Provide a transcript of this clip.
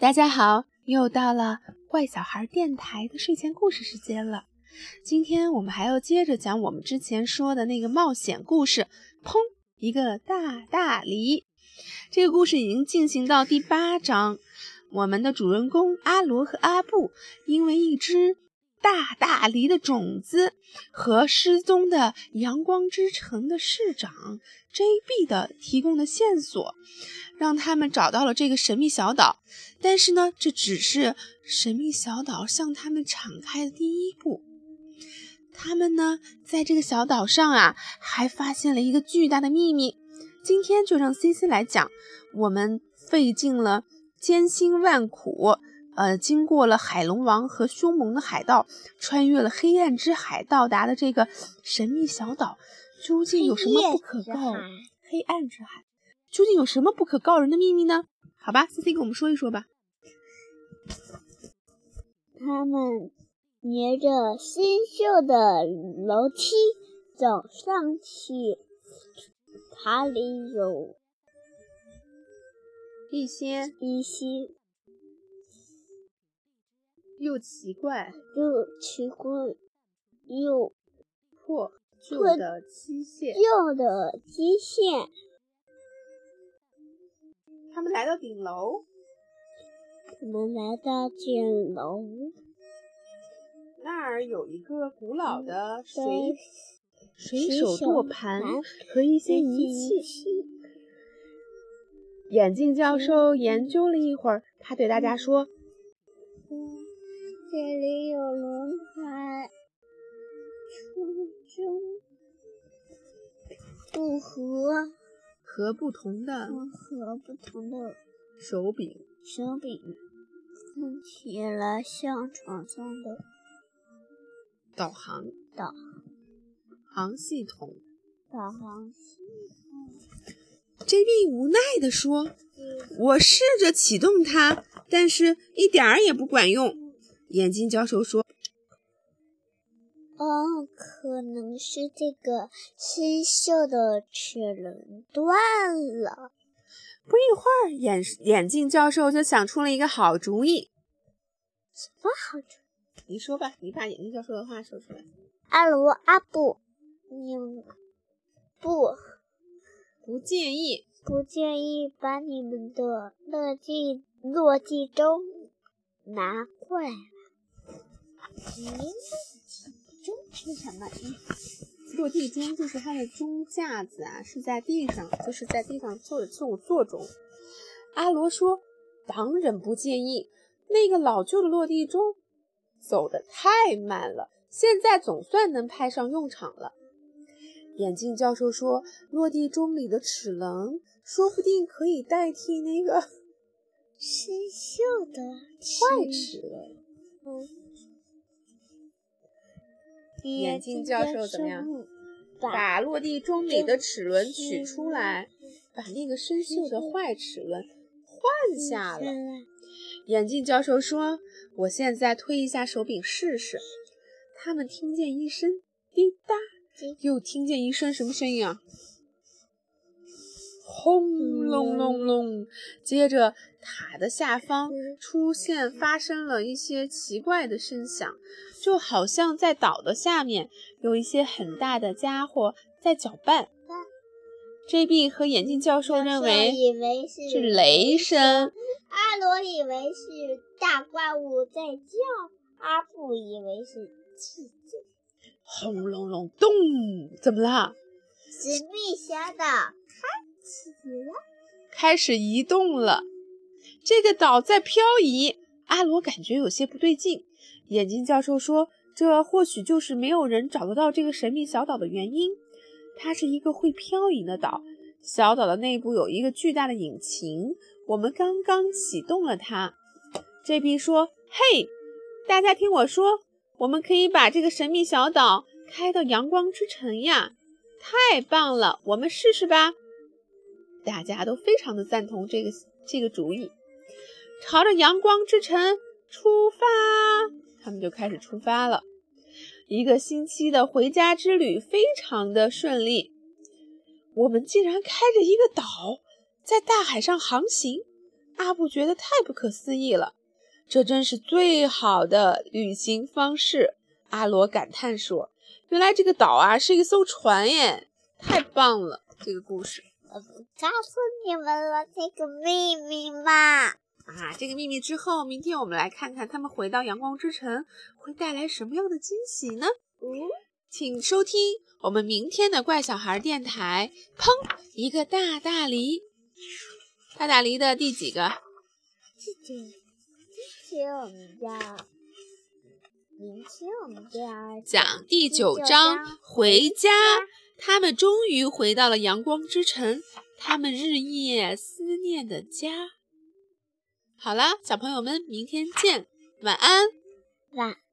大家好，又到了坏小孩电台的睡前故事时间了。今天我们还要接着讲我们之前说的那个冒险故事。砰！一个大大梨。这个故事已经进行到第八章。我们的主人公阿罗和阿布因为一只大大梨的种子和失踪的阳光之城的市长 J.B. 的提供的线索。让他们找到了这个神秘小岛，但是呢，这只是神秘小岛向他们敞开的第一步。他们呢，在这个小岛上啊，还发现了一个巨大的秘密。今天就让 C C 来讲。我们费尽了千辛万苦，呃，经过了海龙王和凶猛的海盗，穿越了黑暗之海，到达的这个神秘小岛，究竟有什么不可告？黑暗之海。究竟有什么不可告人的秘密呢？好吧，C C 给我们说一说吧。他们沿着生锈的楼梯走上去，塔里有一些一些又奇怪又奇怪又破旧的机械，旧的机械。他们来到顶楼。我们来到顶楼，那儿有一个古老的水水手舵盘和一些仪器。眼镜教授研究了一会儿，他对大家说：“这里有轮胎、初中、不和。”和不同的和不同的手柄，手柄看起来像床上的导航导航系统。导航系统。JB 无奈地说：“我试着启动它，但是一点儿也不管用。”眼镜教授说。哦，可能是这个生锈的齿轮断了。不一会儿，眼眼镜教授就想出了一个好主意。什么好主意？你说吧，你把眼镜教授的话说出来。阿罗阿布，你不不建议不建议把你们的落地落地钟拿过来。钟是什么？落地钟就是它的钟架子啊，是在地上，就是在地上做的这种座钟。阿罗说：“当然不介意，那个老旧的落地钟走得太慢了，现在总算能派上用场了。”眼镜教授说：“落地钟里的齿轮说不定可以代替那个生锈的坏齿轮。”嗯。眼镜教授怎么样？把落地钟里的齿轮取出来，把那个生锈的坏齿轮换下了。眼镜教授说：“我现在推一下手柄试试。”他们听见一声滴答，又听见一声什么声音啊？轰隆隆隆！接着塔的下方出现，发生了一些奇怪的声响。就好像在岛的下面有一些很大的家伙在搅拌。J.B. 和眼镜教授认为是雷声，阿罗以为是大怪物在叫，阿布以为是气球。轰隆隆咚，怎么了？神秘小岛开始，移动了。这个岛在漂移，阿罗感觉有些不对劲。眼镜教授说：“这或许就是没有人找得到这个神秘小岛的原因。它是一个会漂移的岛，小岛的内部有一个巨大的引擎，我们刚刚启动了它。”JB 说：“嘿，大家听我说，我们可以把这个神秘小岛开到阳光之城呀！太棒了，我们试试吧。”大家都非常的赞同这个这个主意，朝着阳光之城出发。他们就开始出发了。一个星期的回家之旅非常的顺利。我们竟然开着一个岛在大海上航行，阿布觉得太不可思议了。这真是最好的旅行方式，阿罗感叹说：“原来这个岛啊是一艘船耶，太棒了！”这个故事，我不告诉你们了这个秘密嘛。啊，这个秘密之后，明天我们来看看他们回到阳光之城会带来什么样的惊喜呢？嗯，请收听我们明天的怪小孩电台。砰！一个大大梨，大大梨的第几个？这个，这是我们要，明天我们就要讲第九章回家。他们终于回到了阳光之城，他们日夜思念的家。好了，小朋友们，明天见，晚安，晚安。